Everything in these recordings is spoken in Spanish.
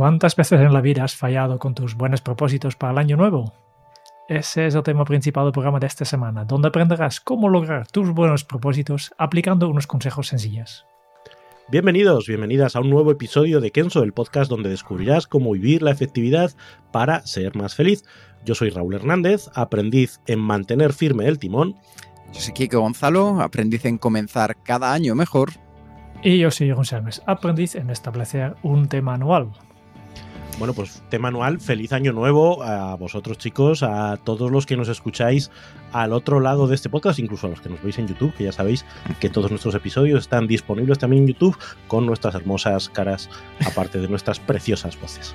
¿Cuántas veces en la vida has fallado con tus buenos propósitos para el año nuevo? Ese es el tema principal del programa de esta semana, donde aprenderás cómo lograr tus buenos propósitos aplicando unos consejos sencillos. Bienvenidos, bienvenidas a un nuevo episodio de Kenso, el podcast donde descubrirás cómo vivir la efectividad para ser más feliz. Yo soy Raúl Hernández, aprendiz en mantener firme el timón. Yo soy Kiko Gonzalo, aprendiz en comenzar cada año mejor. Y yo soy González, aprendiz en establecer un tema anual. Bueno, pues tema anual, feliz año nuevo a vosotros chicos, a todos los que nos escucháis al otro lado de este podcast, incluso a los que nos veis en YouTube, que ya sabéis que todos nuestros episodios están disponibles también en YouTube con nuestras hermosas caras, aparte de nuestras preciosas voces.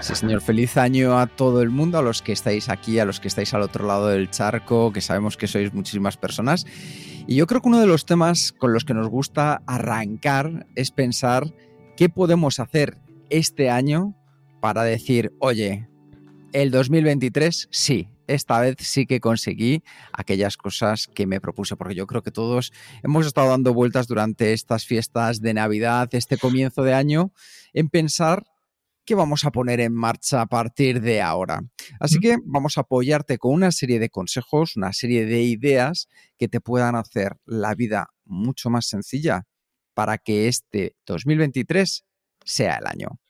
Sí, señor, feliz año a todo el mundo, a los que estáis aquí, a los que estáis al otro lado del charco, que sabemos que sois muchísimas personas. Y yo creo que uno de los temas con los que nos gusta arrancar es pensar qué podemos hacer este año para decir, oye, el 2023 sí, esta vez sí que conseguí aquellas cosas que me propuse, porque yo creo que todos hemos estado dando vueltas durante estas fiestas de Navidad, este comienzo de año, en pensar qué vamos a poner en marcha a partir de ahora. Así que vamos a apoyarte con una serie de consejos, una serie de ideas que te puedan hacer la vida mucho más sencilla para que este 2023 sea el año.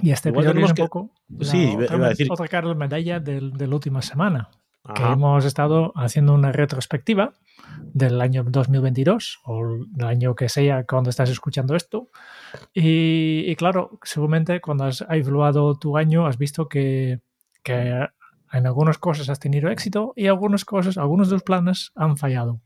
Y este Igual episodio es un tenemos poco que- sí, la otra, decir- otra cara de medalla del- de la última semana. Que Ajá. hemos estado haciendo una retrospectiva del año 2022 o el año que sea cuando estás escuchando esto. Y, y claro, seguramente cuando has evaluado tu año has visto que, que en algunas cosas has tenido éxito y algunas cosas, algunos de los planes han fallado.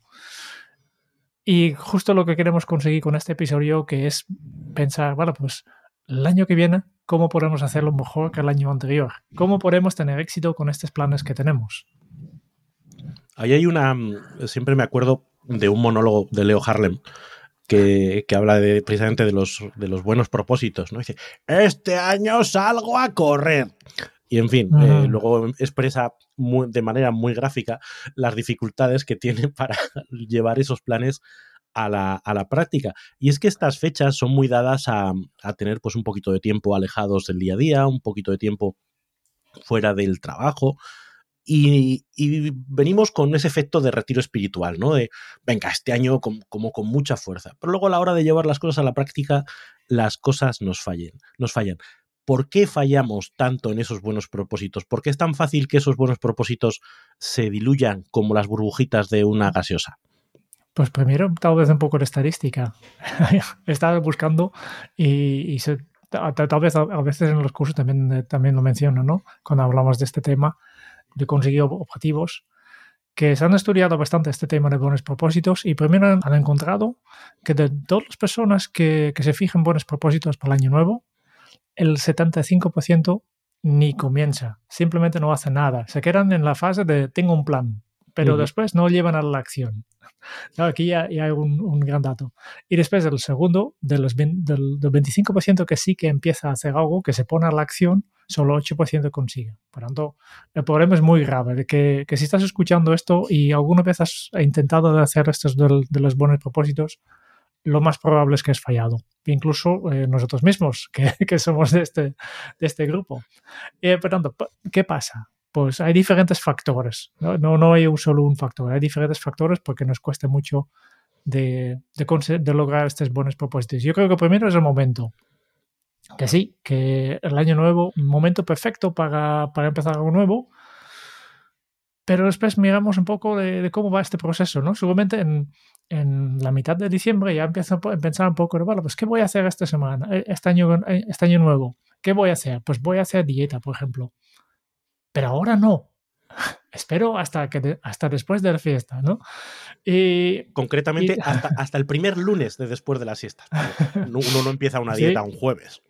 Y justo lo que queremos conseguir con este episodio que es pensar, bueno, pues el año que viene, ¿cómo podemos hacerlo mejor que el año anterior? ¿Cómo podemos tener éxito con estos planes que tenemos? Ahí hay una. mm, Siempre me acuerdo de un monólogo de Leo Harlem que, que habla de, precisamente de los, de los buenos propósitos, ¿no? Dice: Este año salgo a correr. Y en fin, eh, luego expresa muy- de manera muy gráfica las dificultades que tiene para llevar esos planes a la, a la práctica. Y es que estas fechas son muy dadas a, a tener pues un poquito de tiempo alejados del día a día, un poquito de tiempo fuera del trabajo. Y, y venimos con ese efecto de retiro espiritual, ¿no? De, venga, este año como con mucha fuerza. Pero luego a la hora de llevar las cosas a la práctica, las cosas nos fallen, nos fallan. ¿Por qué fallamos tanto en esos buenos propósitos? ¿Por qué es tan fácil que esos buenos propósitos se diluyan como las burbujitas de una gaseosa? Pues primero, tal vez un poco de estadística. He estado buscando y, y se- ta- ta- tal vez a, a veces en los cursos también, eh, también lo menciono, ¿no? Cuando hablamos de este tema de conseguir ob- objetivos, que se han estudiado bastante este tema de buenos propósitos y primero han encontrado que de todas las personas que, que se fijan buenos propósitos para el año nuevo, el 75% ni comienza, simplemente no hace nada. Se quedan en la fase de tengo un plan, pero después no llevan a la acción. Aquí ya, ya hay un, un gran dato. Y después del segundo, de los, del, del 25% que sí que empieza a hacer algo, que se pone a la acción, solo 8% consigue. Por tanto, el problema es muy grave, que, que si estás escuchando esto y alguna vez has intentado hacer estos de, los buenos propósitos, lo más probable es que has fallado. Incluso eh, nosotros mismos, que, que somos de este, de este grupo. Eh, por tanto, ¿qué pasa? Pues hay diferentes factores. ¿no? No, no hay un solo un factor. Hay diferentes factores porque nos cuesta mucho de, de, de lograr estos buenos propósitos. Yo creo que primero es el momento. Que sí, que el año nuevo, momento perfecto para, para empezar algo nuevo. Pero después miramos un poco de, de cómo va este proceso, ¿no? Seguramente en, en la mitad de diciembre ya empiezo a pensar un poco, vale, pues ¿qué voy a hacer esta semana, eh, este año, este año nuevo? ¿Qué voy a hacer? Pues voy a hacer dieta, por ejemplo. Pero ahora no. espero hasta, que hasta después de la fiesta, ¿no? Y, Concretamente, Hasta, el primer lunes de después de la siesta. Uno no empieza una dieta un jueves.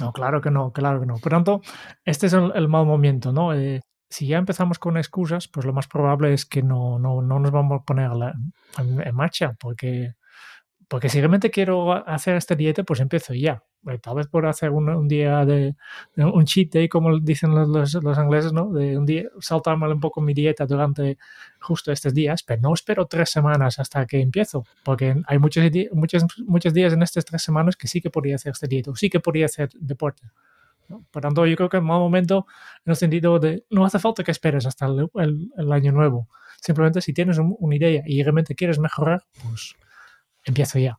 No, claro que no, claro que no. Por tanto, este es el, mal momento, ¿no? Eh, si ya empezamos con excusas, pues lo más probable es que no, no, no nos vamos a poner en, marcha, porque, porque si realmente quiero hacer esta dieta, pues empiezo ya. Eh, tal vez por hacer un, día de, un cheat day, como dicen los, los, ingleses, ¿no? De un día saltarme un poco mi dieta durante justo estos días, pero no espero tres semanas hasta que empiezo, porque hay muchos, muchos, muchos días en estas tres semanas que sí que podría hacer esta dieta, o sí que podría hacer deporte. Por tanto, yo creo que es un mal momento en el sentido de no hace falta que esperes hasta el, el, año nuevo. Simplemente si tienes una idea y realmente quieres mejorar, pues empiezo ya.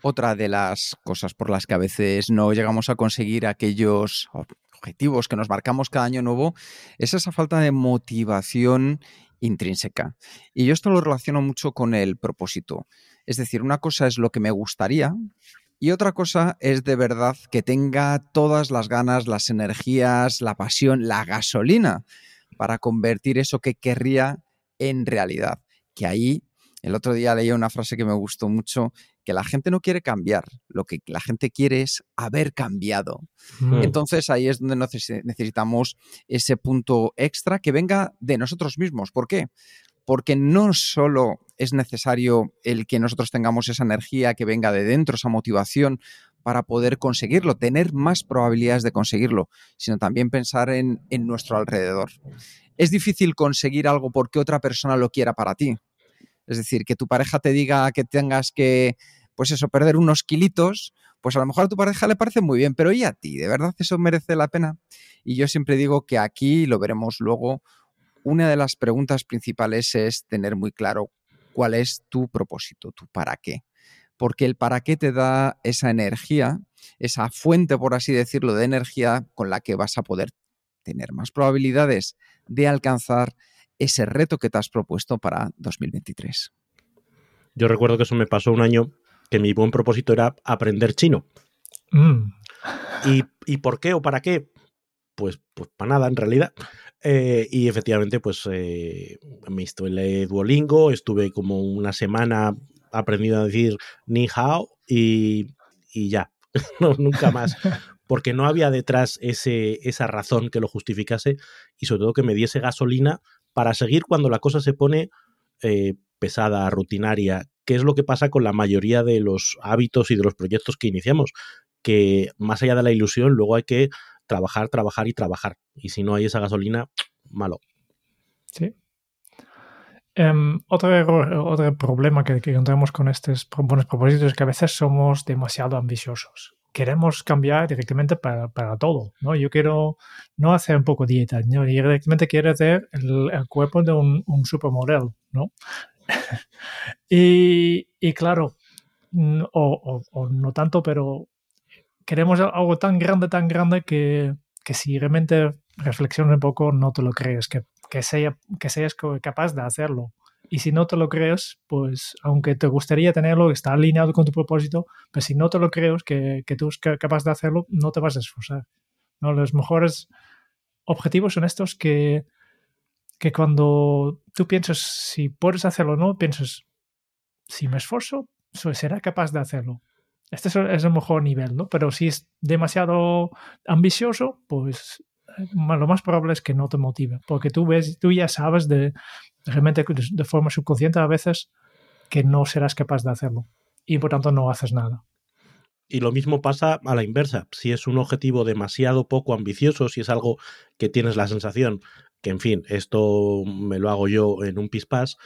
Otra de las cosas por las que a veces no llegamos a conseguir aquellos objetivos que nos marcamos cada año nuevo es esa falta de motivación intrínseca. Y yo esto lo relaciono mucho con el propósito. Es decir, una cosa es lo que me gustaría, y otra cosa es de verdad que tenga todas las ganas, las energías, la pasión, la gasolina para convertir eso que querría en realidad. Que ahí, el otro día leí una frase que me gustó mucho, que la gente no quiere cambiar, lo que la gente quiere es haber cambiado. Mm. Entonces ahí es donde necesitamos ese punto extra que venga de nosotros mismos. ¿Por qué? porque no solo es necesario el que nosotros tengamos esa energía que venga de dentro, esa motivación para poder conseguirlo, tener más probabilidades de conseguirlo, sino también pensar en, nuestro alrededor. Es difícil conseguir algo porque otra persona lo quiera para ti. Es decir, que tu pareja te diga que tengas que, pues eso, perder unos kilitos, pues a lo mejor a tu pareja le parece muy bien, pero ¿y a ti? ¿De verdad eso merece la pena? Y yo siempre digo que aquí lo veremos luego una de las preguntas principales es tener muy claro cuál es tu propósito, tu para qué. Porque el para qué te da esa energía, esa fuente, por así decirlo, de energía con la que vas a poder tener más probabilidades de alcanzar ese reto que te has propuesto para 2023. Yo recuerdo que eso me pasó un año que mi buen propósito era aprender chino. Mm. ¿Y, ¿Y, por qué o para qué? Pues, pues para nada en realidad. Eh, y efectivamente, pues eh, me instalé Duolingo, estuve como una semana aprendiendo a decir ni hao y, y ya, no, nunca más. Porque no había detrás ese, esa razón que lo justificase y sobre todo que me diese gasolina para seguir cuando la cosa se pone eh, pesada, rutinaria, que es lo que pasa con la mayoría de los hábitos y de los proyectos que iniciamos, que más allá de la ilusión, luego hay que trabajar, trabajar y trabajar. Y si no hay esa gasolina, malo. Sí. Em, otro, otro problema que, encontramos con estos buenos propósitos es que a veces somos demasiado ambiciosos. Queremos cambiar directamente para, todo, ¿no? Yo quiero no hacer un poco dieta. Yo directamente quiero hacer el, cuerpo de un, un supermodelo, ¿no? y, y, claro, o, o, no tanto, pero queremos algo tan grande, tan grande que, que si realmente reflexionas un poco no te lo crees, que, que, sea, que seas capaz de hacerlo. Y si no te lo crees, pues aunque te gustaría tenerlo, está alineado con tu propósito, pero si no te lo crees que, que tú eres capaz de hacerlo, no te vas a esforzar. ¿no? Los mejores objetivos son estos que, que cuando tú piensas si puedes hacerlo o no, piensas, si me esfuerzo, será capaz de hacerlo. Este es el mejor nivel, ¿no? Pero si es demasiado ambicioso, pues eh, lo más probable es que no te motive, porque tú ves, tú ya sabes de realmente de forma subconsciente a veces que no serás capaz de hacerlo y por tanto no haces nada. Y lo mismo pasa a la inversa. Si es un objetivo demasiado poco ambicioso, si es algo que tienes la sensación que, en fin, esto me lo hago yo en un pispás,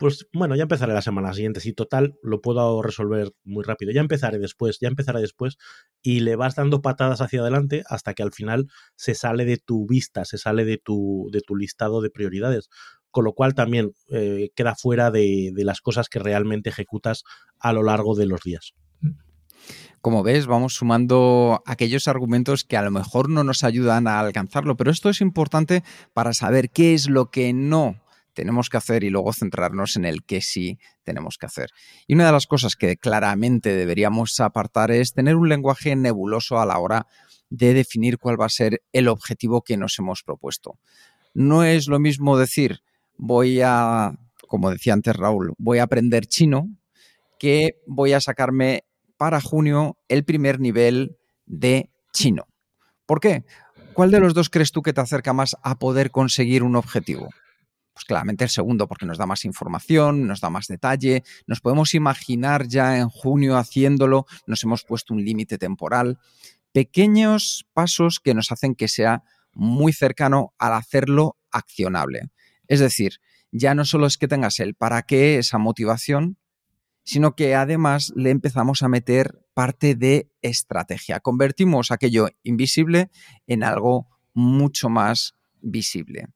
pues bueno, ya empezaré la semana siguiente. Si total lo puedo resolver muy rápido. Ya empezaré después, ya empezaré después. Y le vas dando patadas hacia adelante hasta que al final se sale de tu vista, se sale de tu, de tu listado de prioridades. Con lo cual también eh, queda fuera de, de las cosas que realmente ejecutas a lo largo de los días. Como ves, vamos sumando aquellos argumentos que a lo mejor no nos ayudan a alcanzarlo, pero esto es importante para saber qué es lo que no tenemos que hacer y luego centrarnos en el que sí tenemos que hacer. Y una de las cosas que claramente deberíamos apartar es tener un lenguaje nebuloso a la hora de definir cuál va a ser el objetivo que nos hemos propuesto. No es lo mismo decir, voy a, como decía antes Raúl, voy a aprender chino, que voy a sacarme para junio el primer nivel de chino. ¿Por qué? ¿Cuál de los dos crees tú que te acerca más a poder conseguir un objetivo? Pues claramente el segundo, porque nos da más información, nos da más detalle, nos podemos imaginar ya en junio haciéndolo, nos hemos puesto un límite temporal. Pequeños pasos que nos hacen que sea muy cercano al hacerlo accionable. Es decir, ya no solo es que tengas el para qué, esa motivación, sino que además le empezamos a meter parte de estrategia. Convertimos aquello invisible en algo mucho más visible.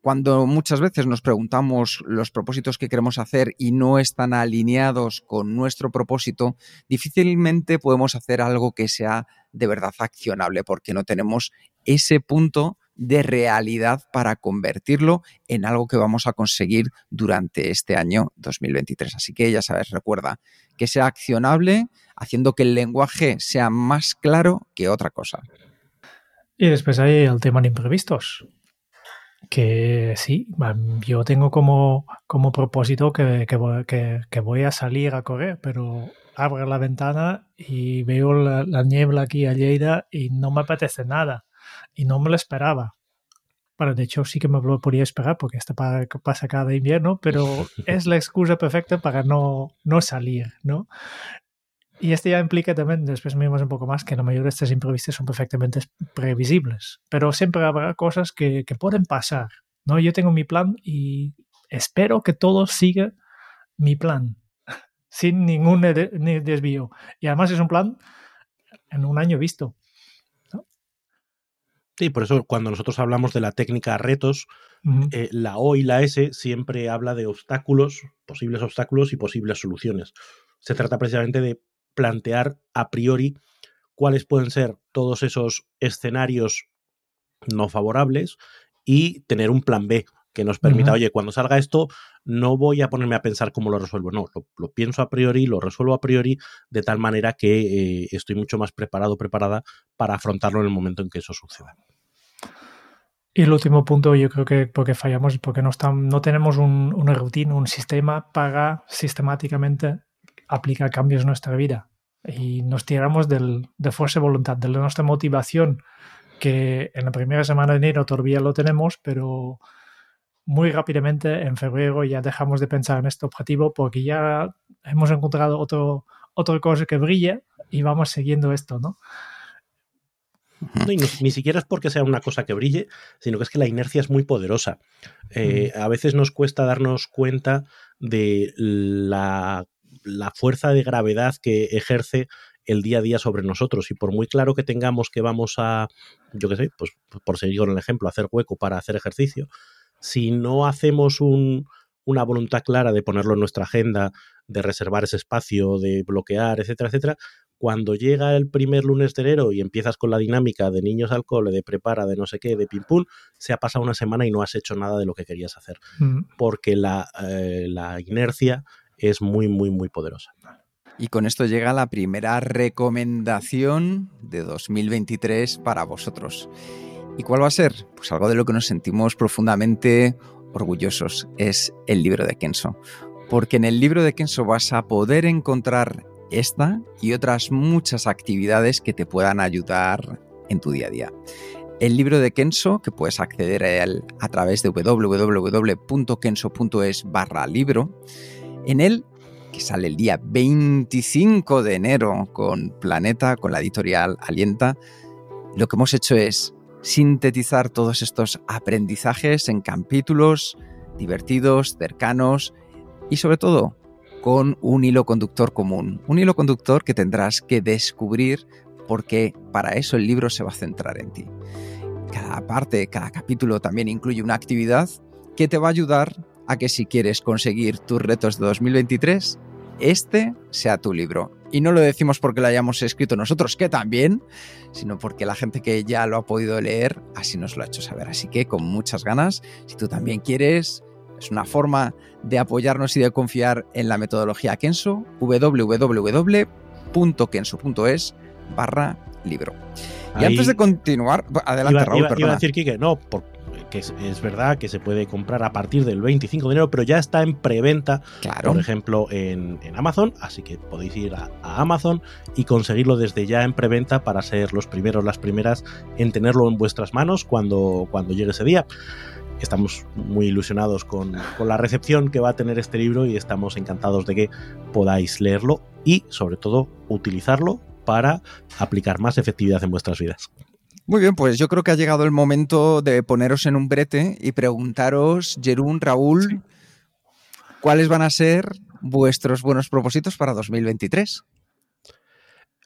Cuando muchas veces nos preguntamos los propósitos que queremos hacer y no están alineados con nuestro propósito, difícilmente podemos hacer algo que sea de verdad accionable porque no tenemos ese punto de realidad para convertirlo en algo que vamos a conseguir durante este año 2023. Así que ya sabes, recuerda que sea accionable, haciendo que el lenguaje sea más claro que otra cosa. Y después hay el tema de imprevistos. Que sí, yo tengo como, como propósito que, que, voy a salir a correr, pero abro la ventana y veo la, la niebla aquí a Lleida y no me apetece nada y no me lo esperaba. Bueno, de hecho sí que me lo podía esperar porque esto pasa cada invierno, pero es la excusa perfecta para no, no salir, ¿no? Y esto ya implica también, después vemos un poco más, que la mayoría de estos imprevistos son perfectamente previsibles, pero siempre habrá cosas que, que pueden pasar, ¿no? Yo tengo mi plan y espero que todo siga mi plan, sin ningún desvío. Y además es un plan en un año visto. Sí, por eso cuando nosotros hablamos de la técnica retos, eh, la O y la S siempre habla de obstáculos, posibles obstáculos y posibles soluciones. Se trata precisamente de plantear a priori cuáles pueden ser todos esos escenarios no favorables y tener un plan B que nos permita, oye, cuando salga esto, no voy a ponerme a pensar cómo lo resuelvo, no, lo, pienso a priori, lo resuelvo a priori, de tal manera que eh, estoy mucho más preparado, preparada para afrontarlo en el momento en que eso suceda. Y el último punto, yo creo que porque fallamos, porque no, no tenemos una rutina, un sistema para sistemáticamente aplicar cambios en nuestra vida. Y nos tiramos del, de fuerza de voluntad, de nuestra motivación, que en la primera semana de enero todavía lo tenemos, pero muy rápidamente en febrero ya dejamos de pensar en este objetivo porque ya hemos encontrado otro, otra cosa que brilla y vamos siguiendo esto, ¿no? Ni, siquiera es porque sea una cosa que brille, sino que es que la inercia es muy poderosa. Eh, a veces nos cuesta darnos cuenta de la, la fuerza de gravedad que ejerce el día a día sobre nosotros. Y por muy claro que tengamos que vamos a, yo qué sé, pues por seguir con el ejemplo, hacer hueco para hacer ejercicio, si no hacemos una voluntad clara de ponerlo en nuestra agenda, de reservar ese espacio, de bloquear, etcétera, etcétera, cuando llega el primer lunes de enero y empiezas con la dinámica de niños al cole, de prepara, de no sé qué, de pim pum, se ha pasado una semana y no has hecho nada de lo que querías hacer. Mm. Porque la, eh, la inercia es muy, muy, muy poderosa. Y con esto llega la primera recomendación de 2023 para vosotros. ¿Y cuál va a ser? Pues algo de lo que nos sentimos profundamente orgullosos. Es el libro de Kenso. Porque en el libro de Kenso vas a poder encontrar esta y otras muchas actividades que te puedan ayudar en tu día a día. El libro de Kenso, que puedes acceder a él a través de www.kenso.es barra libro, en él, que sale el día 25 de enero con Planeta, con la editorial Alienta, lo que hemos hecho es sintetizar todos estos aprendizajes en capítulos divertidos, cercanos y sobre todo con un hilo conductor común. Un hilo conductor que tendrás que descubrir porque para eso el libro se va a centrar en ti. Cada parte, cada capítulo también incluye una actividad que te va a ayudar a que si quieres conseguir tus retos de 2023, este sea tu libro. Y no lo decimos porque lo hayamos escrito nosotros, que también, sino porque la gente que ya lo ha podido leer así nos lo ha hecho saber. Así que con muchas ganas, si tú también quieres, es una forma de apoyarnos y de confiar en la metodología Kenso, www.kenso.es barra libro. Y antes de continuar, adelante Raúl, iba, a decir, Kike, no, que es, verdad que se puede comprar a partir del 25 de enero, pero ya está en preventa, por ejemplo, en, Amazon, así que podéis ir a, Amazon y conseguirlo desde ya en preventa para ser los primeros, las primeras en tenerlo en vuestras manos cuando, cuando llegue ese día. Estamos muy ilusionados con, con la recepción que va a tener este libro y estamos encantados de que podáis leerlo y, sobre todo, utilizarlo para aplicar más efectividad en vuestras vidas. Muy bien, pues yo creo que ha llegado el momento de poneros en un brete y preguntaros, Jerún, Raúl, ¿cuáles van a ser vuestros buenos propósitos para 2023?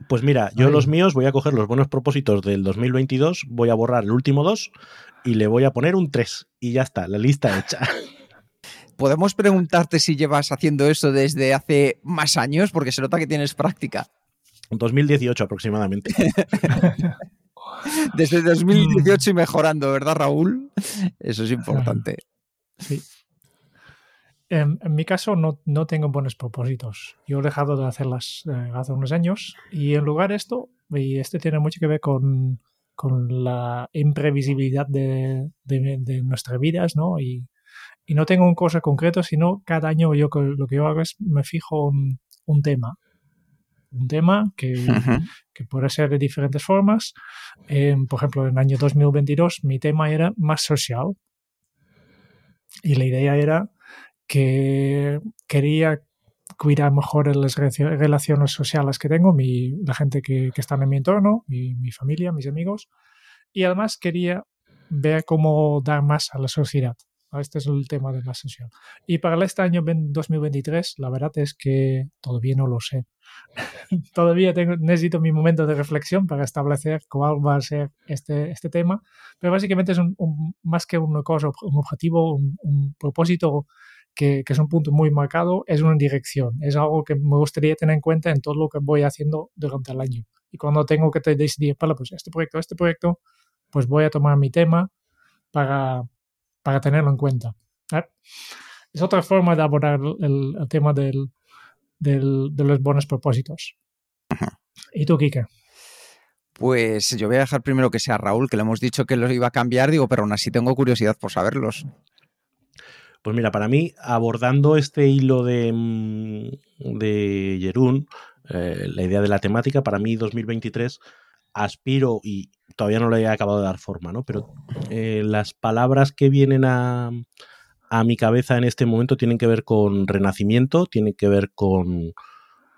Pues mira, yo los míos voy a coger los buenos propósitos del 2022, voy a borrar el último dos y le voy a poner un 3 y ya está, la lista hecha. ¿Podemos preguntarte si llevas haciendo eso desde hace más años? Porque se nota que tienes práctica. 2018 aproximadamente. Desde 2018 y mejorando, ¿verdad, Raúl? Eso es importante. Sí. En, mi caso no, no, tengo buenos propósitos. Yo he dejado de hacerlas eh, hace unos años y en lugar de esto, y este tiene mucho que ver con, con la imprevisibilidad de, de, nuestras vidas, ¿no? Y, y, no tengo un cosa concreto, sino cada año yo lo que yo hago es me fijo un, un tema un tema que, que, puede ser de diferentes formas. por ejemplo, en el año 2022 mi tema era más social y la idea era que quería cuidar mejor las relaciones sociales que tengo, mi, la gente que, que está en mi entorno, mi, mi familia, mis amigos, y además quería ver cómo dar más a la sociedad. Este es el tema de la sesión. Y para este año 2023, la verdad es que todavía no lo sé. todavía tengo, necesito mi momento de reflexión para establecer cuál va a ser este, este tema. Pero básicamente es un, más que una cosa, un objetivo, un, propósito que, que, es un punto muy marcado, es una dirección. Es algo que me gustaría tener en cuenta en todo lo que voy haciendo durante el año. Y cuando tengo que decidir, para pues este proyecto, este proyecto, pues voy a tomar mi tema para para tenerlo en cuenta. Es otra forma de abordar el, tema del, de los buenos propósitos. ¿Y tú, Kike? Pues yo voy a dejar primero que sea Raúl, que le hemos dicho que los iba a cambiar, digo, pero aún así tengo curiosidad por saberlos. Pues mira, para mí, abordando este hilo de, mm, de Jerún, eh, la idea de la temática, para mí 2023 aspiro y todavía no le he acabado de dar forma, ¿no? Pero eh, las palabras que vienen a, a, mi cabeza en este momento tienen que ver con renacimiento, tienen que ver con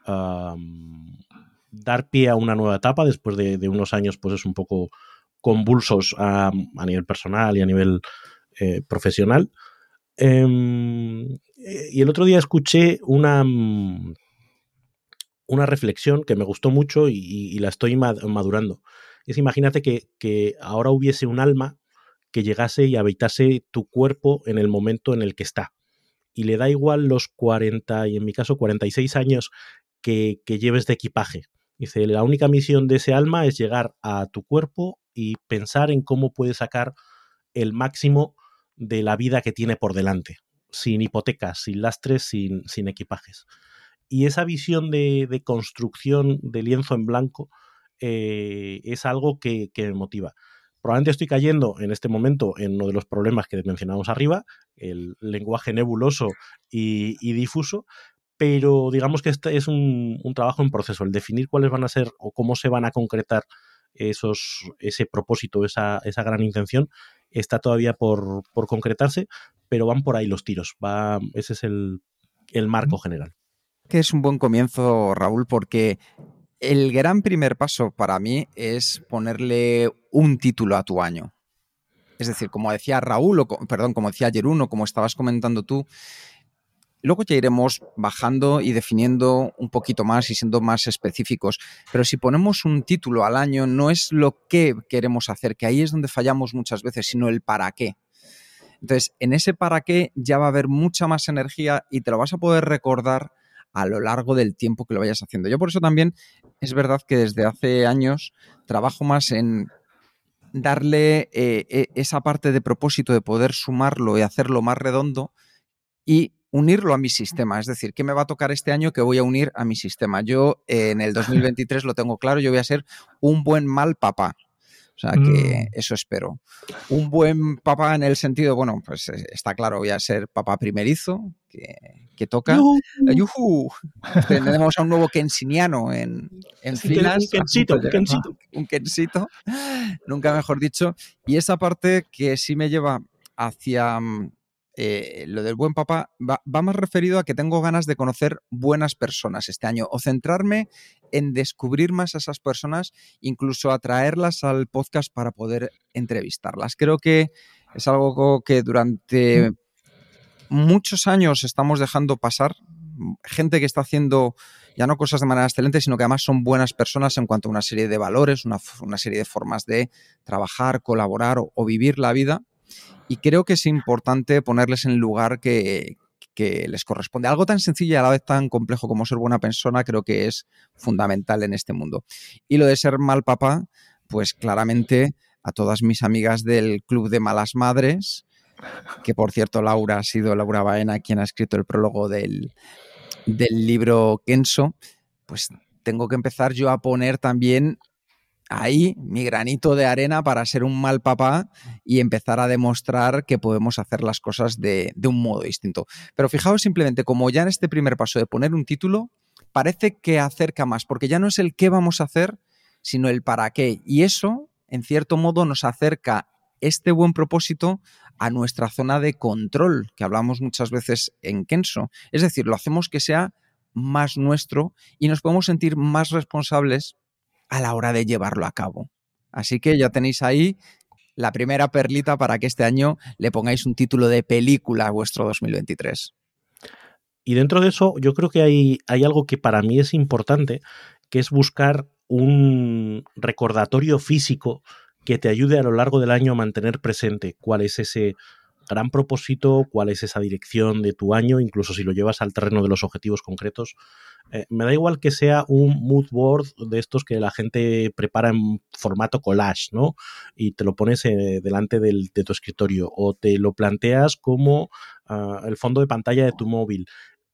dar pie a una nueva etapa después de, unos años, pues es un poco convulsos a, nivel personal y a nivel eh, profesional. Em, y el otro día escuché una una reflexión que me gustó mucho y, la estoy madurando. Es imagínate que, ahora hubiese un alma que llegase y habitase tu cuerpo en el momento en el que está. Y le da igual los 40 y en mi caso 46 años que, que lleves de equipaje. Dice, la única misión de ese alma es llegar a tu cuerpo y pensar en cómo puede sacar el máximo de la vida que tiene por delante, sin hipotecas, sin lastres, sin, sin equipajes y esa visión de, construcción de lienzo en blanco eh, es algo que, me motiva. Probablemente estoy cayendo en este momento en uno de los problemas que mencionamos arriba, el lenguaje nebuloso y, difuso, pero digamos que este es un, trabajo en proceso, el definir cuáles van a ser o cómo se van a concretar esos, ese propósito, esa, esa gran intención, está todavía por, concretarse, pero van por ahí los tiros. Va, ese es el, el marco general que es un buen comienzo, Raúl, porque el gran primer paso para mí es ponerle un título a tu año. Es decir, como decía Raúl, o, perdón, como decía Jeruno, como estabas comentando tú, luego ya iremos bajando y definiendo un poquito más y siendo más específicos. Pero si ponemos un título al año, no es lo que queremos hacer, que ahí es donde fallamos muchas veces, sino el para qué. Entonces, en ese para qué ya va a haber mucha más energía y te lo vas a poder recordar a lo largo del tiempo que lo vayas haciendo. Yo por eso también es verdad que desde hace años trabajo más en darle eh, e, esa parte de propósito de poder sumarlo y hacerlo más redondo y unirlo a mi sistema. Es decir, ¿qué me va a tocar este año que voy a unir a mi sistema? Yo eh, en el 2023 lo tengo claro, yo voy a ser un buen mal papá. O sea que mm. eso espero. Un buen papá en el sentido, bueno, pues eh, está claro, voy a ser papá primerizo, que, toca. ¡Yuhu! Tenemos a un nuevo kensiniano en, en filas. Un kensito, un kensito. Un kensito, nunca mejor dicho. Y esa parte que sí me lleva hacia mm, eh, lo del buen papá va, más referido a que tengo ganas de conocer buenas personas este año o centrarme en descubrir más a esas personas, incluso atraerlas al podcast para poder entrevistarlas. Creo que es algo que durante muchos años estamos dejando pasar. Gente que está haciendo ya no cosas de manera excelente, sino que además son buenas personas en cuanto a una serie de valores, una, serie de formas de trabajar, colaborar o vivir la vida y creo que es importante ponerles en el lugar que, les corresponde. Algo tan sencillo y a la vez tan complejo como ser buena persona creo que es fundamental en este mundo. Y lo de ser mal papá, pues claramente a todas mis amigas del Club de Malas Madres, que por cierto Laura ha sido Laura Baena quien ha escrito el prólogo del, del libro Kenso, pues tengo que empezar yo a poner también ahí mi granito de arena para ser un mal papá y empezar a demostrar que podemos hacer las cosas de, un modo distinto. Pero fijaos simplemente, como ya en este primer paso de poner un título, parece que acerca más, porque ya no es el qué vamos a hacer, sino el para qué. Y eso, en cierto modo, nos acerca este buen propósito a nuestra zona de control, que hablamos muchas veces en Kenso. Es decir, lo hacemos que sea más nuestro y nos podemos sentir más responsables a la hora de llevarlo a cabo. Así que ya tenéis ahí la primera perlita para que este año le pongáis un título de película a vuestro 2023. Y dentro de eso, yo creo que hay, hay algo que para mí es importante, que es buscar un recordatorio físico que te ayude a lo largo del año a mantener presente cuál es ese gran propósito, cuál es esa dirección de tu año, incluso si lo llevas al terreno de los objetivos concretos. Eh, me da igual que sea un mood board de estos que la gente prepara en formato collage, ¿no? Y te lo pones eh, delante del, de tu escritorio o te lo planteas como ah, el fondo de pantalla de tu móvil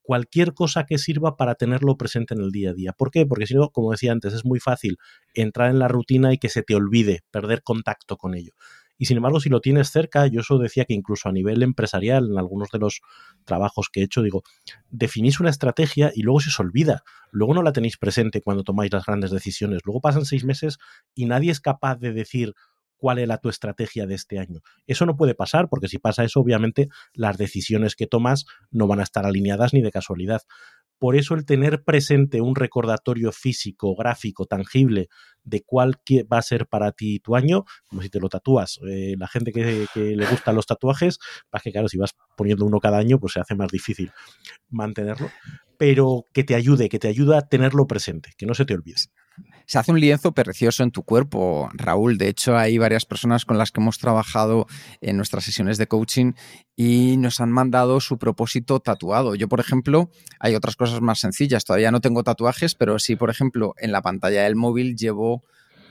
cualquier cosa que sirva para tenerlo presente en el día a día. ¿Por qué? Porque si no, como decía antes, es muy fácil entrar en la rutina y que se te olvide, perder contacto con ello. Y sin embargo, si lo tienes cerca, yo eso decía que incluso a nivel empresarial, en algunos de los trabajos que he hecho, digo, definís una estrategia y luego se os olvida. Luego no la tenéis presente cuando tomáis las grandes decisiones. Luego pasan seis meses y nadie es capaz de decir cuál era tu estrategia de este año. Eso no puede pasar porque si pasa eso, obviamente las decisiones que tomas no van a estar alineadas ni de casualidad. Por eso el tener presente un recordatorio físico, gráfico, tangible de cuál va a ser para ti tu año, como si te lo tatúas. Eh, la gente que, le gustan los tatuajes, vas que claro, si vas poniendo uno cada año, pues se hace más difícil mantenerlo. Pero que te ayude, que te ayude a tenerlo presente, que no se te olvide se hace un lienzo precioso en tu cuerpo, Raúl. De hecho, hay varias personas con las que hemos trabajado en nuestras sesiones de coaching y nos han mandado su propósito tatuado. Yo, por ejemplo, hay otras cosas más sencillas. Todavía no tengo tatuajes, pero sí, por ejemplo, en la pantalla del móvil llevo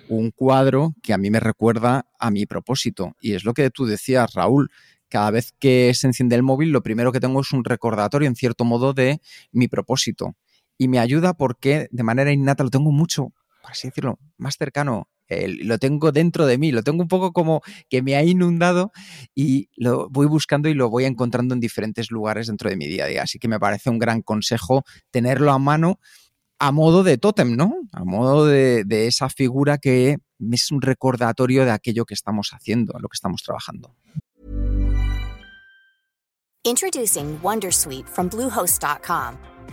un cuadro que a mí me recuerda a mi propósito. Y es lo que tú decías, Raúl. Cada vez que se enciende el móvil, lo primero que tengo es un recordatorio, en cierto modo, de mi propósito y me ayuda porque de manera innata lo tengo mucho, por así decirlo, más cercano. lo tengo dentro de mí, lo tengo un poco como que me ha inundado y lo voy buscando y lo voy encontrando en diferentes lugares dentro de mi día a día. Así que me parece un gran consejo tenerlo a mano a modo de tótem, ¿no? A modo de, esa figura que es un recordatorio de aquello que estamos haciendo, lo que estamos trabajando. Introducing Wondersuite from Bluehost.com.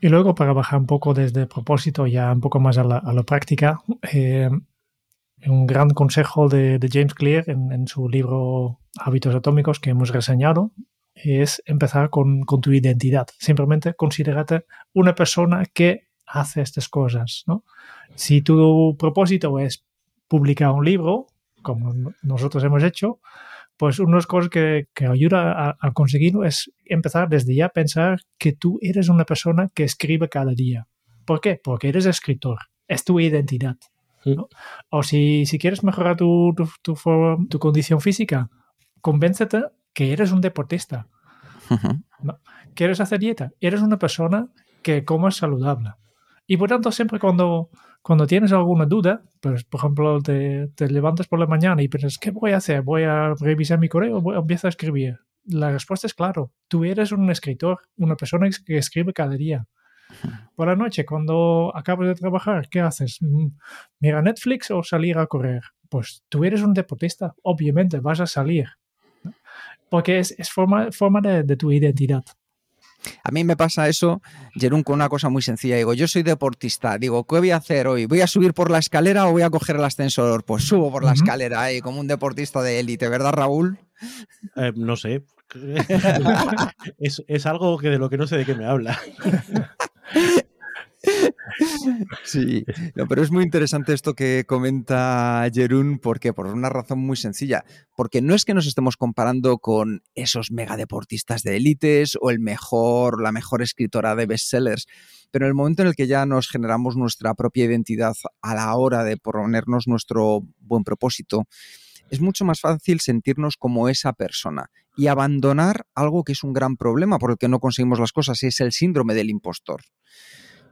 Y luego, para bajar un poco desde el propósito, ya un poco más a la, práctica, eh, un gran consejo de, James Clear en, su libro Hábitos Atómicos que hemos reseñado es empezar con, tu identidad. Simplemente considérate una persona que hace estas cosas. ¿no? Si tu propósito es publicar un libro, como nosotros hemos hecho, pues una de las cosas que, que ayuda a, a, conseguirlo es empezar desde ya a pensar que tú eres una persona que escribe cada día. ¿Por qué? Porque eres escritor, es tu identidad. ¿no? O si, si, quieres mejorar tu, tu, tu, tu, condición física, convéncete que eres un deportista. Uh -huh. ¿no? ¿Quieres hacer dieta? Eres una persona que come saludable. Y por tanto, siempre cuando, cuando tienes alguna duda, pues por ejemplo, te, te, levantas por la mañana y piensas, ¿qué voy a hacer? ¿Voy a revisar mi correo o empiezo a escribir? La respuesta es claro, tú eres un escritor, una persona que escribe cada día. Por la noche, cuando acabas de trabajar, ¿qué haces? ¿Mira Netflix o salir a correr? Pues tú eres un deportista, obviamente vas a salir. Porque es, es forma, forma de, de tu identidad. A mí me pasa eso, Jerún, con una cosa muy sencilla. Digo, yo soy deportista. Digo, ¿qué voy a hacer hoy? ¿Voy a subir por la escalera o voy a coger el ascensor? Pues subo por la uh -huh. escalera, eh, como un deportista de élite, ¿verdad, Raúl? Eh, no sé. es, es, algo que de lo que no sé de qué me habla. Sí, no, pero es muy interesante esto que comenta Jerún, porque por una razón muy sencilla, porque no es que nos estemos comparando con esos megadeportistas de élites o el mejor, la mejor escritora de bestsellers, pero en el momento en el que ya nos generamos nuestra propia identidad a la hora de ponernos nuestro buen propósito, es mucho más fácil sentirnos como esa persona y abandonar algo que es un gran problema por el que no conseguimos las cosas, y es el síndrome del impostor.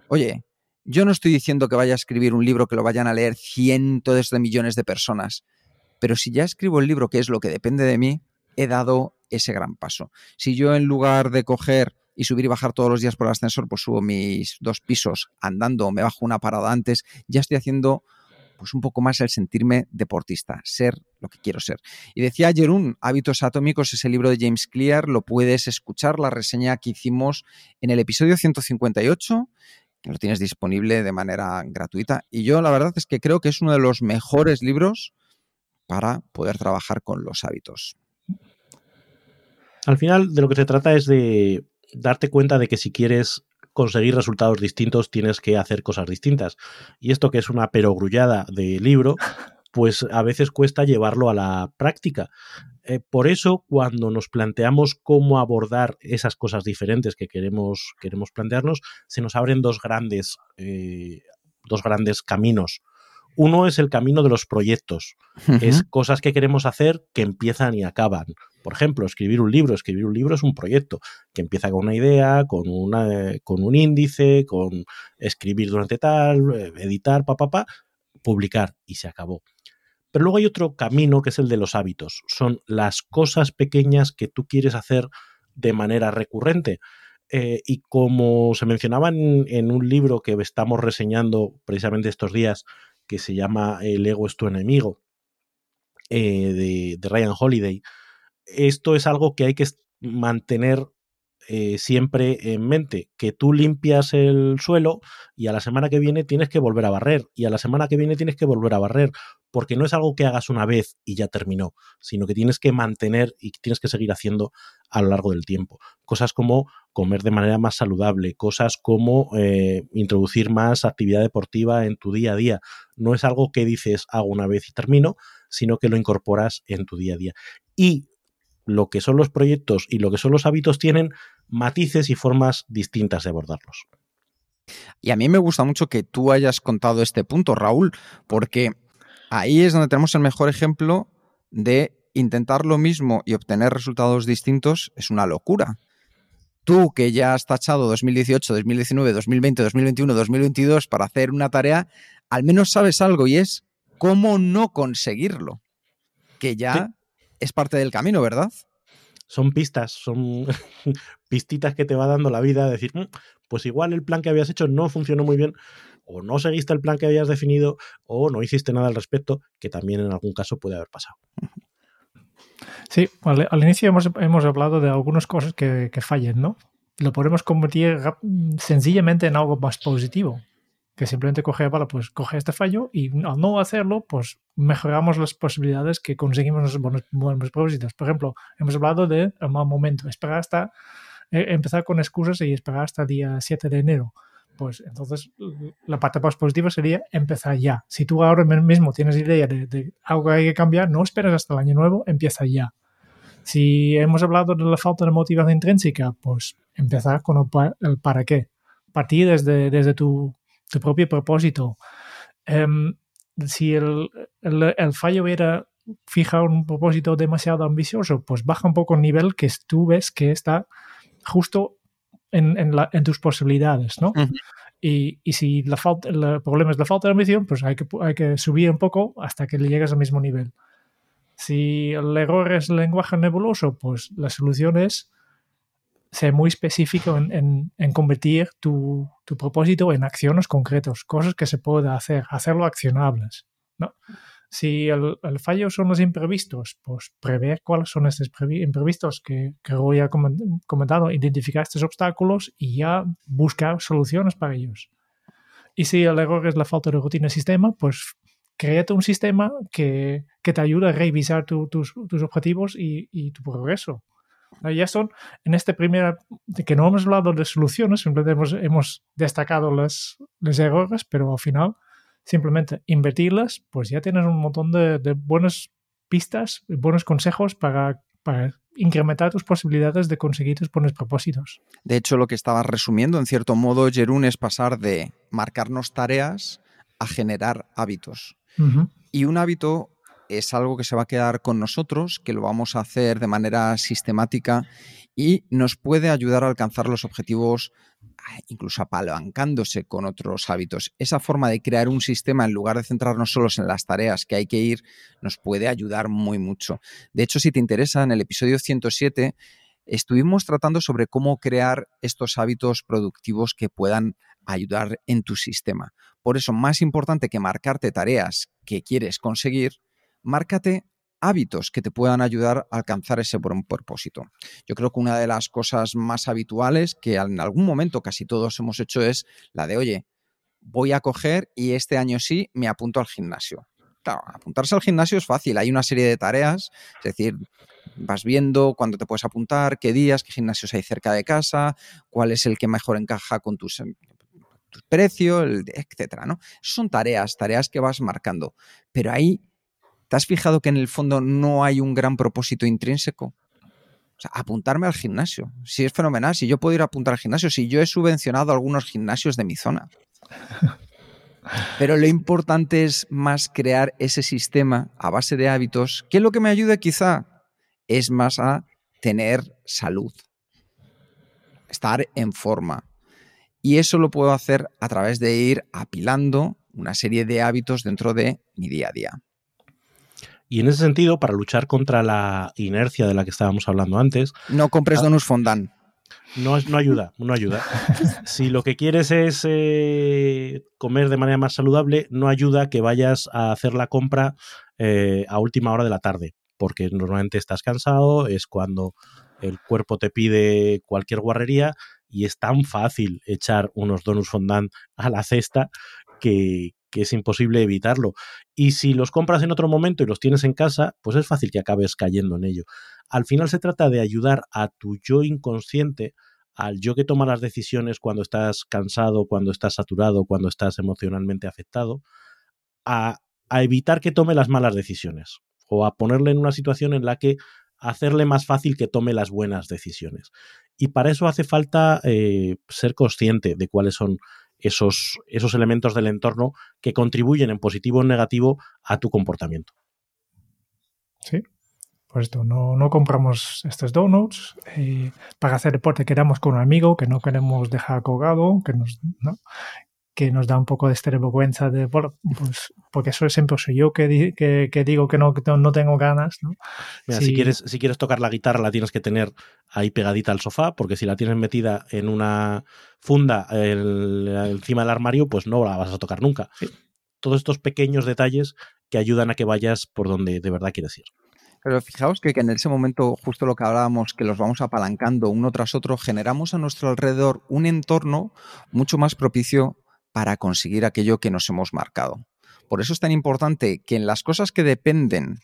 Oye, yo no estoy diciendo que vaya a escribir un libro que lo vayan a leer cientos de millones de personas, pero si ya escribo el libro, que es lo que depende de mí, he dado ese gran paso. Si yo en lugar de coger y subir y bajar todos los días por el ascensor, pues subo mis dos pisos andando, me bajo una parada antes, ya estoy haciendo pues un poco más el sentirme deportista, ser lo que quiero ser. Y decía Jerún, Hábitos Atómicos, ese libro de James Clear, lo puedes escuchar, la reseña que hicimos en el episodio 158 lo tienes disponible de manera gratuita. Y yo la verdad es que creo que es uno de los mejores libros para poder trabajar con los hábitos. Al final de lo que se trata es de darte cuenta de que si quieres conseguir resultados distintos tienes que hacer cosas distintas. Y esto que es una perogrullada de libro, pues a veces cuesta llevarlo a la práctica. Eh, por eso, cuando nos planteamos cómo abordar esas cosas diferentes que queremos, queremos plantearnos, se nos abren dos grandes, eh, dos grandes caminos. Uno es el camino de los proyectos, uh -huh. es cosas que queremos hacer que empiezan y acaban. Por ejemplo, escribir un libro. Escribir un libro es un proyecto que empieza con una idea, con, una, con un índice, con escribir durante tal, editar, papá, pa, pa, publicar y se acabó. Pero luego hay otro camino que es el de los hábitos. Son las cosas pequeñas que tú quieres hacer de manera recurrente. Eh, y como se mencionaba en, un libro que estamos reseñando precisamente estos días, que se llama El ego es tu enemigo, eh, de, de, Ryan Holiday, esto es algo que hay que mantener eh, siempre en mente, que tú limpias el suelo y a la semana que viene tienes que volver a barrer, y a la semana que viene tienes que volver a barrer, porque no es algo que hagas una vez y ya terminó, sino que tienes que mantener y tienes que seguir haciendo a lo largo del tiempo. Cosas como comer de manera más saludable, cosas como eh, introducir más actividad deportiva en tu día a día. No es algo que dices hago una vez y termino, sino que lo incorporas en tu día a día. Y lo que son los proyectos y lo que son los hábitos tienen matices y formas distintas de abordarlos. Y a mí me gusta mucho que tú hayas contado este punto, Raúl, porque ahí es donde tenemos el mejor ejemplo de intentar lo mismo y obtener resultados distintos es una locura. Tú que ya has tachado 2018, 2019, 2020, 2021, 2022 para hacer una tarea, al menos sabes algo y es cómo no conseguirlo. Que ya sí. es parte del camino, ¿verdad? Son pistas, son pistitas que te va dando la vida, decir, mmm, pues igual el plan que habías hecho no funcionó muy bien, o no seguiste el plan que habías definido, o no hiciste nada al respecto, que también en algún caso puede haber pasado. Sí, al, al inicio hemos, hemos, hablado de algunas cosas que, que fallen, ¿no? Lo podemos convertir sencillamente en algo más positivo que simplemente coge, vale, pues coge este fallo y al no hacerlo, pues mejoramos las posibilidades que conseguimos los buenos, buenos propósitos. Por ejemplo, hemos hablado de un mal momento, esperar hasta eh, empezar con excusas y esperar hasta el día 7 de enero. pues entonces la parte más positiva sería empezar ya. Si tú ahora mismo tienes idea de, algo que hay que cambiar, no esperes hasta el año nuevo, empieza ya. Si hemos hablado de la falta de motivación intrínseca, pues empezar con el, para qué. Partir desde, desde tu, tu propio propósito. Em, si el, el, fallo era fijar un propósito demasiado ambicioso, pues baja un poco el nivel que tú ves que está justo en, en, la, en tus posibilidades, ¿no? y, y, si la falta, el problema es la falta de ambición, pues hay que, hay que subir un poco hasta que le llegues al mismo nivel. Si el error es el lenguaje nebuloso, pues la solución es ser muy específico en, en, convertir tu, tu, propósito en acciones concretas, cosas que se pueda hacer, hacerlo accionables. ¿no? Si el, el, fallo son los imprevistos, pues prever cuáles son estos imprevistos que, que Roy ha comentado, identificar estos obstáculos y ya buscar soluciones para ellos. Y si el error es la falta de rutina de sistema, pues créate un sistema que, que te ayude a revisar tus, tus, objetivos y, y, tu progreso. Ya son, en este primer, que no hemos hablado de soluciones, simplemente hemos, hemos destacado los, los errores, pero al final simplemente invertirlas, pues ya tienes un montón de, buenas pistas buenos consejos para, para incrementar tus posibilidades de conseguir tus buenos propósitos. De hecho, lo que estabas resumiendo, en cierto modo, Jerún, es pasar de marcarnos tareas a generar hábitos. Y un hábito es algo que se va a quedar con nosotros, que lo vamos a hacer de manera sistemática y nos puede ayudar a alcanzar los objetivos incluso apalancándose con otros hábitos. Esa forma de crear un sistema en lugar de centrarnos solos en las tareas que hay que ir nos puede ayudar muy mucho. De hecho, si te interesa, en el episodio 107 estuvimos tratando sobre cómo crear estos hábitos productivos que puedan ayudar en tu sistema. Por eso, más importante que marcarte tareas que quieres conseguir, márcate hábitos que te puedan ayudar a alcanzar ese buen propósito. Yo creo que una de las cosas más habituales que en algún momento casi todos hemos hecho es la de, oye, voy a coger y este año sí me apunto al gimnasio. Claro, apuntarse al gimnasio es fácil, hay una serie de tareas, es decir, vas viendo cuándo te puedes apuntar, qué días, qué gimnasios hay cerca de casa, cuál es el que mejor encaja con tus, tu precio, etcétera, ¿no? Son tareas, tareas que vas marcando, pero ahí ¿Te has fijado que en el fondo no hay un gran propósito intrínseco? O sea, apuntarme al gimnasio. Si es fenomenal, si yo puedo ir a apuntar al gimnasio, si yo he subvencionado algunos gimnasios de mi zona. Pero lo importante es más crear ese sistema a base de hábitos, que lo que me ayuda quizá es más a tener salud, estar en forma. Y eso lo puedo hacer a través de ir apilando una serie de hábitos dentro de mi día a día. Y en ese sentido, para luchar contra la inercia de la que estábamos hablando antes. No compres ah, donuts fondant. No, no ayuda, no ayuda. si lo que quieres es eh, comer de manera más saludable, no ayuda que vayas a hacer la compra eh, a última hora de la tarde, porque normalmente estás cansado, es cuando el cuerpo te pide cualquier guarrería y es tan fácil echar unos donuts fondant a la cesta que, que es imposible evitarlo. Y si los compras en otro momento y los tienes en casa, pues es fácil que acabes cayendo en ello. Al final se trata de ayudar a tu yo inconsciente, al yo que toma las decisiones cuando estás cansado, cuando estás saturado, cuando estás emocionalmente afectado, a, a evitar que tome las malas decisiones o a ponerle en una situación en la que hacerle más fácil que tome las buenas decisiones. Y para eso hace falta eh, ser consciente de cuáles son esos, esos elementos del entorno que contribuyen en positivo o en negativo a tu comportamiento. Sí, por esto, no, no compramos estos donuts eh, para hacer deporte, queramos con un amigo que no queremos dejar colgado, que nos, ¿no? Que nos da un poco de vergüenza de, pues, porque eso siempre soy yo que, que, digo que no, no tengo ganas. ¿no? si... quieres, si quieres tocar la guitarra la tienes que tener ahí pegadita al sofá, porque si la tienes metida en una funda encima del armario, pues no la vas a tocar nunca. Todos estos pequeños detalles que ayudan a que vayas por donde de verdad quieres ir. Pero fijaos que, que, en ese momento, justo lo que hablábamos, que los vamos apalancando uno tras otro, generamos a nuestro alrededor un entorno mucho más propicio para conseguir aquello que nos hemos marcado. Por eso es tan importante que en las cosas que dependen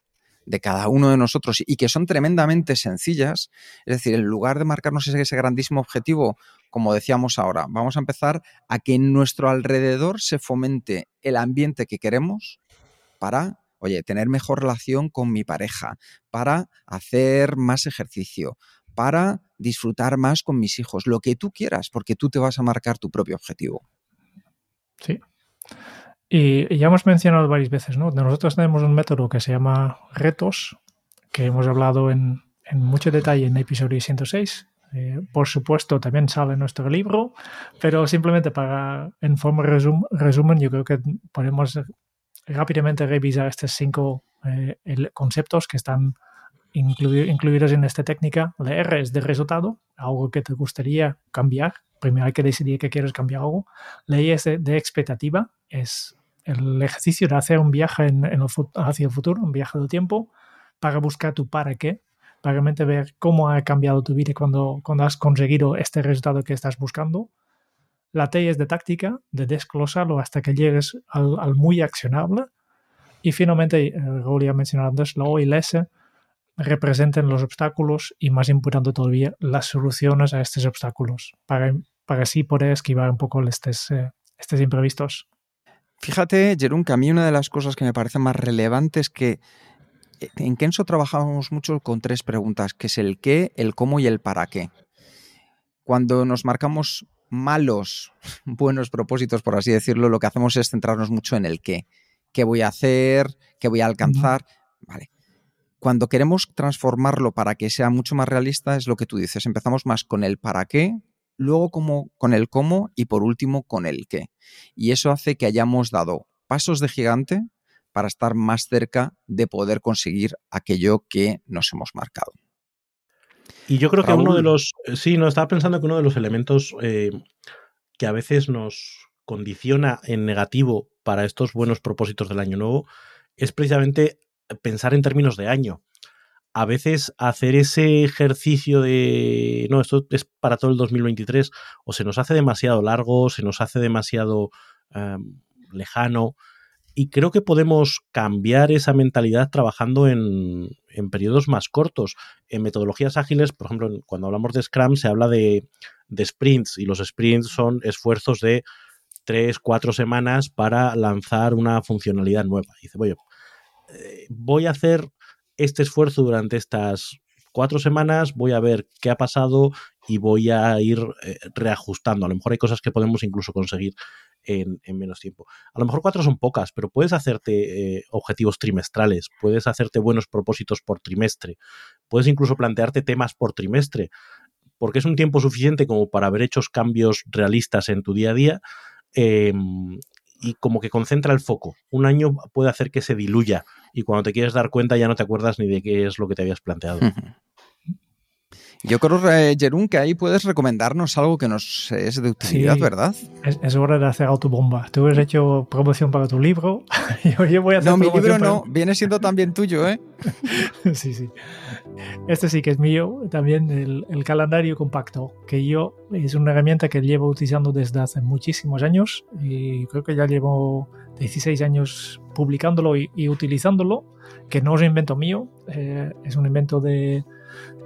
de cada uno de nosotros y que son tremendamente sencillas, es decir, en lugar de marcarnos ese, grandísimo objetivo, como decíamos ahora, vamos a empezar a que en nuestro alrededor se fomente el ambiente que queremos para, oye, tener mejor relación con mi pareja, para hacer más ejercicio, para disfrutar más con mis hijos, lo que tú quieras, porque tú te vas a marcar tu propio objetivo. Sí. Y ya hemos mencionado varias veces, ¿no? Nosotros tenemos un método que se llama retos, que hemos hablado en, mucho detalle en episodio 106. Eh, por supuesto, también sale en nuestro libro, pero simplemente para, en forma de resumen, yo creo que podemos rápidamente revisar estos cinco eh, conceptos que están incluidos en esta técnica. La R es de resultado, algo que te gustaría cambiar. Primero hay que decidir que quieres cambiar algo. La I es de expectativa, es el ejercicio de hacer un viaje en, hacia el futuro, un viaje del tiempo, para buscar tu para qué, para realmente ver cómo ha cambiado tu vida cuando, cuando has conseguido este resultado que estás buscando. La T es de táctica, de desglosarlo hasta que llegues al, muy accionable. Y finalmente, eh, Raúl ya mencionado antes, la O y la S representen los obstáculos y, más importante todavía, las soluciones a estos obstáculos, para, para así poder esquivar un poco estos, eh, estos imprevistos. Fíjate, Jerón, que a mí una de las cosas que me parece más relevantes es que eh, en Kenso trabajamos mucho con tres preguntas, que es el qué, el cómo y el para qué. Cuando nos marcamos malos, buenos propósitos, por así decirlo, lo que hacemos es centrarnos mucho en el qué. ¿Qué voy a hacer? ¿Qué voy a alcanzar? Cuando queremos transformarlo para que sea mucho más realista, es lo que tú dices. Empezamos más con el para qué, luego como, con el cómo y por último con el qué. Y eso hace que hayamos dado pasos de gigante para estar más cerca de poder conseguir aquello que nos hemos marcado. Y yo creo que uno de los, eh, sí, no, estaba pensando que uno de los elementos eh, que a veces nos condiciona en negativo para estos buenos propósitos del año nuevo es precisamente pensar en términos de año a veces hacer ese ejercicio de, no, esto es para todo el 2023, o se nos hace demasiado largo, se nos hace demasiado em, lejano, y creo que podemos cambiar esa mentalidad trabajando en, periodos más cortos. En metodologías ágiles, por ejemplo, cuando hablamos de Scrum, se habla de, sprints, y los sprints son esfuerzos de tres, cuatro semanas para lanzar una funcionalidad nueva. dice, voy, eh, voy a hacer este esfuerzo durante estas cuatro semanas, voy a ver qué ha pasado y voy a ir eh, reajustando. A lo mejor hay cosas que podemos incluso conseguir en, menos tiempo. A lo mejor cuatro son pocas, pero puedes hacerte eh, objetivos trimestrales, puedes hacerte buenos propósitos por trimestre, puedes incluso plantearte temas por trimestre, porque es un tiempo suficiente como para haber hecho cambios realistas en tu día a día. Em, y como que concentra el foco. Un año puede hacer que se diluya y cuando te quieres dar cuenta ya no te acuerdas ni de qué es lo que te habías planteado. Yo creo, eh, Jerún, que ahí puedes recomendarnos algo que nos es de utilidad, ¿verdad? Es, hora de hacer autobomba. Tú has hecho promoción para tu libro. yo voy a hacer no, mi libro no. Viene siendo también tuyo, ¿eh? sí, sí. Este sí que es mío. También el, calendario compacto, que yo es una herramienta que llevo utilizando desde hace muchísimos años y creo que ya llevo 16 años publicándolo y, utilizándolo, que no es un invento mío, eh, es un invento de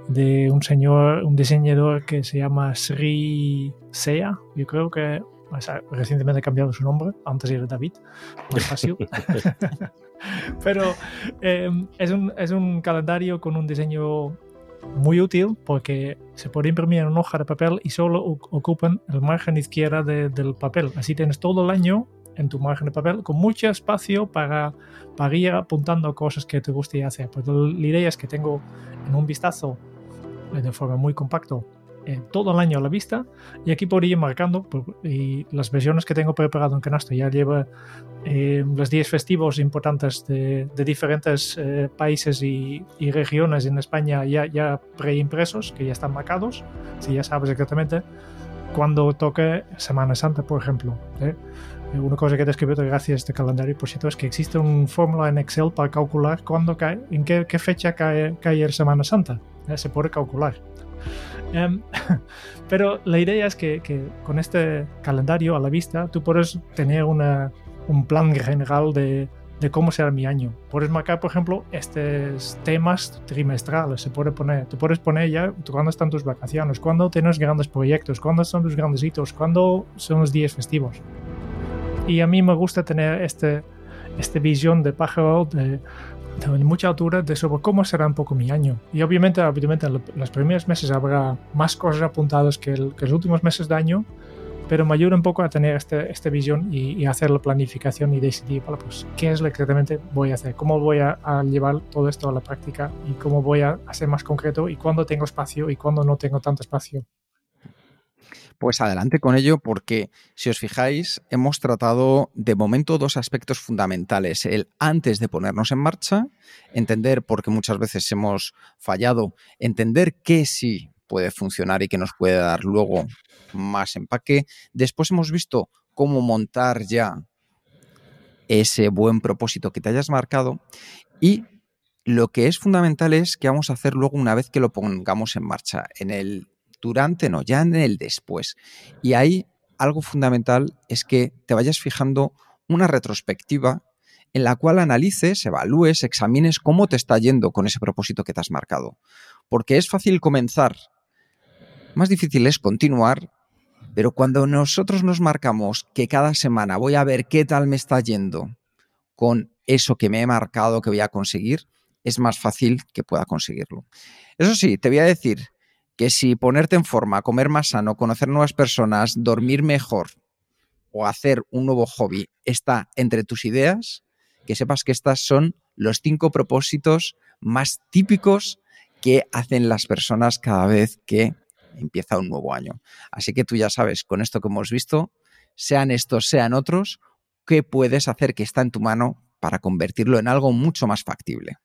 de un señor, un diseñador que se llama Sri Sea, yo creo que recientemente ha cambiado su nombre, antes era David, más fácil. Pero em, es, un, es un calendario con un diseño muy útil porque se puede imprimir en una hoja de papel y solo ocupan el margen izquierda del papel. Así tienes todo el año en tu margen de papel con mucho espacio para, para ir apuntando cosas que te guste hacer. Pues la idea es que tengo en un vistazo eh, de forma muy compacto eh, todo el año a la vista. Y aquí podría ir marcando y las versiones que tengo preparado en Canasto ya lleva eh, los días festivos importantes de, diferentes países y, regiones en España ya, ya preimpresos que ya están marcados si ya sabes exactamente cuando toque Semana Santa por ejemplo una cosa que he descrito gracias a este calendario por cierto es que existe un fórmula en Excel para calcular cuándo cae, en qué, qué fecha cae, cae el Semana Santa eh, se puede calcular. Em, pero la idea es que, con este calendario a la vista tú puedes tener una, un plan general de, de cómo será mi año. Puedes marcar, por ejemplo, estos temas trimestrales. Se puede poner, te puedes poner ya cuándo están tus vacaciones, cuándo tienes grandes proyectos, cuándo son tus grandes hitos, cuándo son los días festivos. Y a mí me gusta tener este, esta visión de pájaro de, de mucha altura de sobre cómo será un poco mi año. Y obviamente, obviamente en los primeros meses habrá más cosas apuntadas que, los últimos meses de año, pero me ayuda un poco a tener este, esta visión y, hacer la planificación y decidir, pues, qué es lo que exactamente voy a hacer, cómo voy a, llevar todo esto a la práctica y cómo voy a hacer más concreto y cuándo tengo espacio y cuándo no tengo tanto espacio. Pues adelante con ello porque si os fijáis hemos tratado de momento dos aspectos fundamentales. El antes de ponernos en marcha, entender por qué muchas veces hemos fallado, entender qué sí puede funcionar y que nos puede dar luego más empaque. Después hemos visto cómo montar ya ese buen propósito que te hayas marcado y lo que es fundamental es que vamos a hacer luego una vez que lo pongamos en marcha, en el durante no, ya en el después. Y ahí algo fundamental es que te vayas fijando una retrospectiva en la cual analices, evalúes, examines cómo te está yendo con ese propósito que te has marcado. Porque es fácil comenzar, más difícil es continuar pero cuando nosotros nos marcamos que cada semana voy a ver qué tal me está yendo con eso que me he marcado que voy a conseguir, es más fácil que pueda conseguirlo. Eso sí, te voy a decir que si ponerte en forma, comer más sano, conocer nuevas personas, dormir mejor o hacer un nuevo hobby está entre tus ideas, que sepas que estas son los cinco propósitos más típicos que hacen las personas cada vez que empieza un nuevo año. Así que tú ya sabes, con esto que hemos visto, sean estos, sean otros, qué puedes hacer que está en tu mano para convertirlo en algo mucho más factible.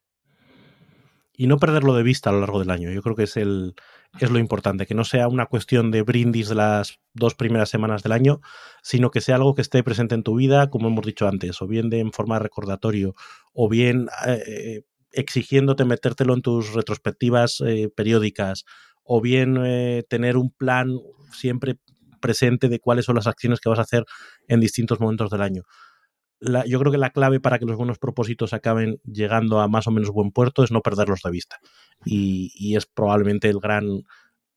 Y no perderlo de vista a lo largo del año. Yo creo que es, el, es lo importante, que no sea una cuestión de brindis de las dos primeras semanas del año, sino que sea algo que esté presente en tu vida, como hemos dicho antes, o bien de, en forma recordatorio, o bien eh, exigiéndote metértelo en tus retrospectivas eh, periódicas, o bien eh, tener un plan siempre presente de cuáles son las acciones que vas a hacer en distintos momentos del año. Yo creo que la clave para que los buenos propósitos acaben llegando a más o menos buen puerto es no perderlos de vista. Y, es probablemente el gran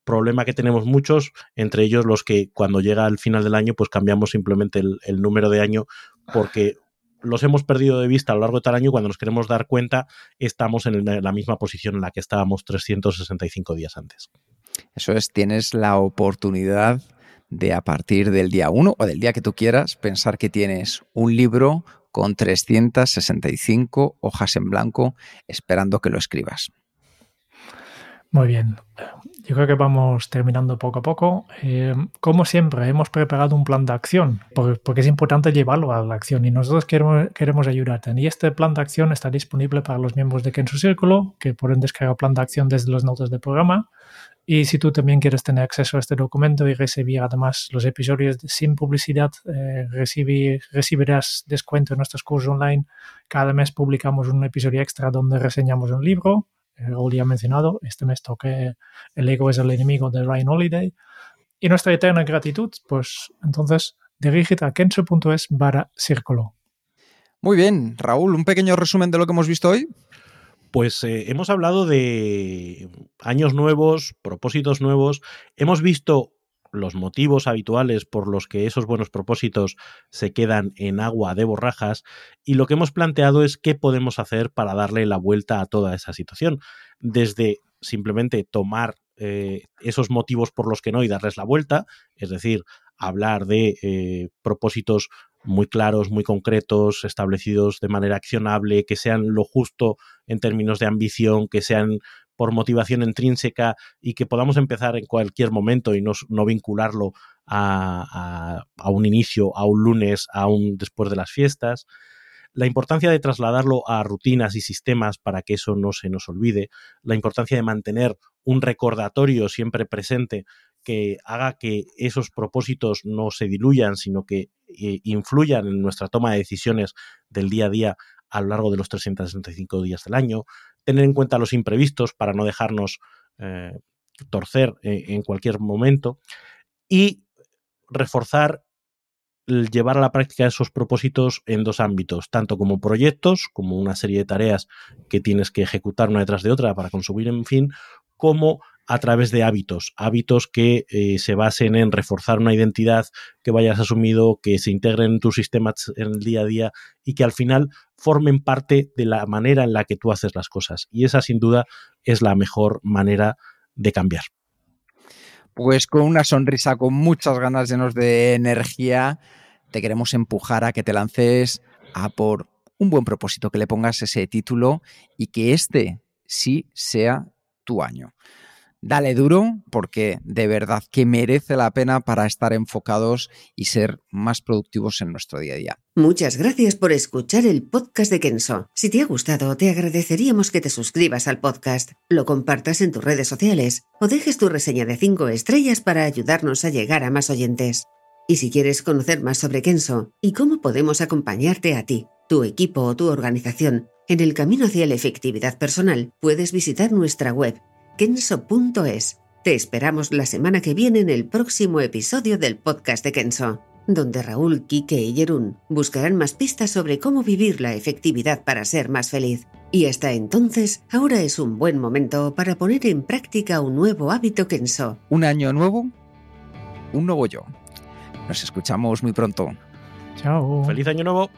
problema que tenemos muchos, entre ellos los que cuando llega el final del año, pues cambiamos simplemente el, el número de año porque los hemos perdido de vista a lo largo de tal año cuando nos queremos dar cuenta estamos en la misma posición en la que estábamos 365 días antes. Eso es, tienes la oportunidad de a partir del día 1 o del día que tú quieras pensar que tienes un libro con 365 hojas en blanco esperando que lo escribas. Muy bien. Yo creo que vamos terminando poco a poco. Eh, como siempre, hemos preparado un plan de acción, porque, es importante llevarlo a la acción y nosotros queremos, ayudarte. Y este plan de acción está disponible para los miembros de Kenzo Círculo, que pueden descargar plan de acción desde los notas del programa. Y si tú también quieres tener acceso a este documento y recibir además los episodios sin publicidad, eh, recibir, recibirás descuento en nuestros cursos online. Cada mes publicamos un episodio extra donde reseñamos un libro Raúl ya ha mencionado, este mes toqué El ego es el enemigo de Ryan Holiday. Y nuestra eterna gratitud, pues entonces dirígete a kenso.es barra círculo. Muy bien, Raúl, un pequeño resumen de lo que hemos visto hoy. Pues eh, hemos hablado de años nuevos, propósitos nuevos. Hemos visto los motivos habituales por los que esos buenos propósitos se quedan en agua de borrajas y lo que hemos planteado es qué podemos hacer para darle la vuelta a toda esa situación, desde simplemente tomar eh, esos motivos por los que no y darles la vuelta, es decir, hablar de eh, propósitos muy claros, muy concretos, establecidos de manera accionable, que sean lo justo en términos de ambición, que sean por motivación intrínseca y que podamos empezar en cualquier momento y no, no vincularlo a, a, un inicio, a un lunes, a un después de las fiestas. La importancia de trasladarlo a rutinas y sistemas para que eso no se nos olvide. La importancia de mantener un recordatorio siempre presente que haga que esos propósitos no se diluyan, sino que eh, influyan en nuestra toma de decisiones del día a día a lo largo de los 365 días del año, tener en cuenta los imprevistos para no dejarnos eh, torcer en, cualquier momento. Y reforzar llevar a la práctica esos propósitos en dos ámbitos, tanto como proyectos, como una serie de tareas que tienes que ejecutar una detrás de otra para consumir en fin, como a través de hábitos, hábitos que eh, se basen en reforzar una identidad que vayas asumido, que se integren en tus sistemas en el día a día y que al final formen parte de la manera en la que tú haces las cosas. Y esa sin duda es la mejor manera de cambiar. Pues con una sonrisa, con muchas ganas llenos de energía, te queremos empujar a que te lances a por un buen propósito, que le pongas ese título y que este sí sea tu año. Dale duro porque de verdad que merece la pena para estar enfocados y ser más productivos en nuestro día a día. Muchas gracias por escuchar el podcast de Kenso. Si te ha gustado, te agradeceríamos que te suscribas al podcast, lo compartas en tus redes sociales o dejes tu reseña de 5 estrellas para ayudarnos a llegar a más oyentes. Y si quieres conocer más sobre Kenso y cómo podemos acompañarte a ti, tu equipo o tu organización en el camino hacia la efectividad personal, puedes visitar nuestra web kenso.es. Te esperamos la semana que viene en el próximo episodio del podcast de Kenso, donde Raúl, Kike y Jerún buscarán más pistas sobre cómo vivir la efectividad para ser más feliz. Y hasta entonces, ahora es un buen momento para poner en práctica un nuevo hábito Kenso. Un año nuevo, un nuevo yo. Nos escuchamos muy pronto. Chao. Feliz año nuevo.